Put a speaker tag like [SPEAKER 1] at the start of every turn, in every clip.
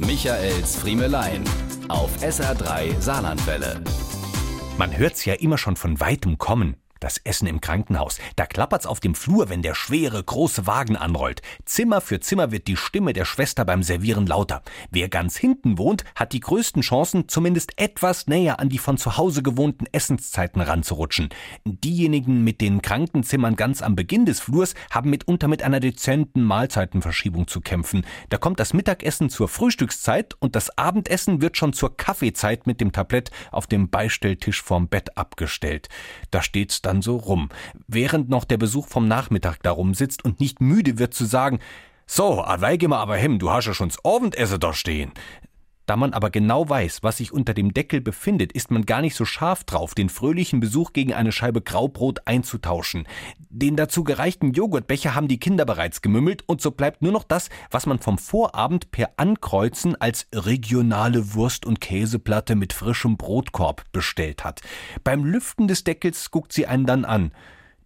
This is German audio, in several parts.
[SPEAKER 1] Michaels Friemelein auf SR3 Saarlandwelle.
[SPEAKER 2] Man hört's ja immer schon von weitem kommen. Das Essen im Krankenhaus. Da klappert's auf dem Flur, wenn der schwere, große Wagen anrollt. Zimmer für Zimmer wird die Stimme der Schwester beim Servieren lauter. Wer ganz hinten wohnt, hat die größten Chancen, zumindest etwas näher an die von zu Hause gewohnten Essenszeiten ranzurutschen. Diejenigen mit den Krankenzimmern ganz am Beginn des Flurs haben mitunter mit einer dezenten Mahlzeitenverschiebung zu kämpfen. Da kommt das Mittagessen zur Frühstückszeit und das Abendessen wird schon zur Kaffeezeit mit dem Tablett auf dem Beistelltisch vorm Bett abgestellt. Da steht's dann so rum, während noch der Besuch vom Nachmittag darum sitzt und nicht müde wird zu sagen, so, weige mal aber hem, du hast ja schon's Abendessen da stehen. Da man aber genau weiß, was sich unter dem Deckel befindet, ist man gar nicht so scharf drauf, den fröhlichen Besuch gegen eine Scheibe Graubrot einzutauschen. Den dazu gereichten Joghurtbecher haben die Kinder bereits gemümmelt und so bleibt nur noch das, was man vom Vorabend per Ankreuzen als regionale Wurst- und Käseplatte mit frischem Brotkorb bestellt hat. Beim Lüften des Deckels guckt sie einen dann an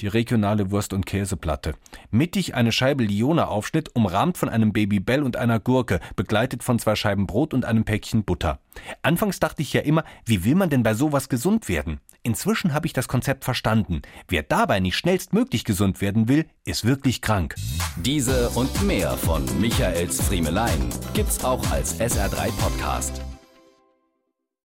[SPEAKER 2] die regionale Wurst- und Käseplatte. Mittig eine Scheibe Liona-Aufschnitt, umrahmt von einem Babybell und einer Gurke, begleitet von zwei Scheiben Brot und einem Päckchen Butter. Anfangs dachte ich ja immer, wie will man denn bei sowas gesund werden? Inzwischen habe ich das Konzept verstanden. Wer dabei nicht schnellstmöglich gesund werden will, ist wirklich krank.
[SPEAKER 1] Diese und mehr von Michaels Friemelein gibt's auch als SR3 Podcast.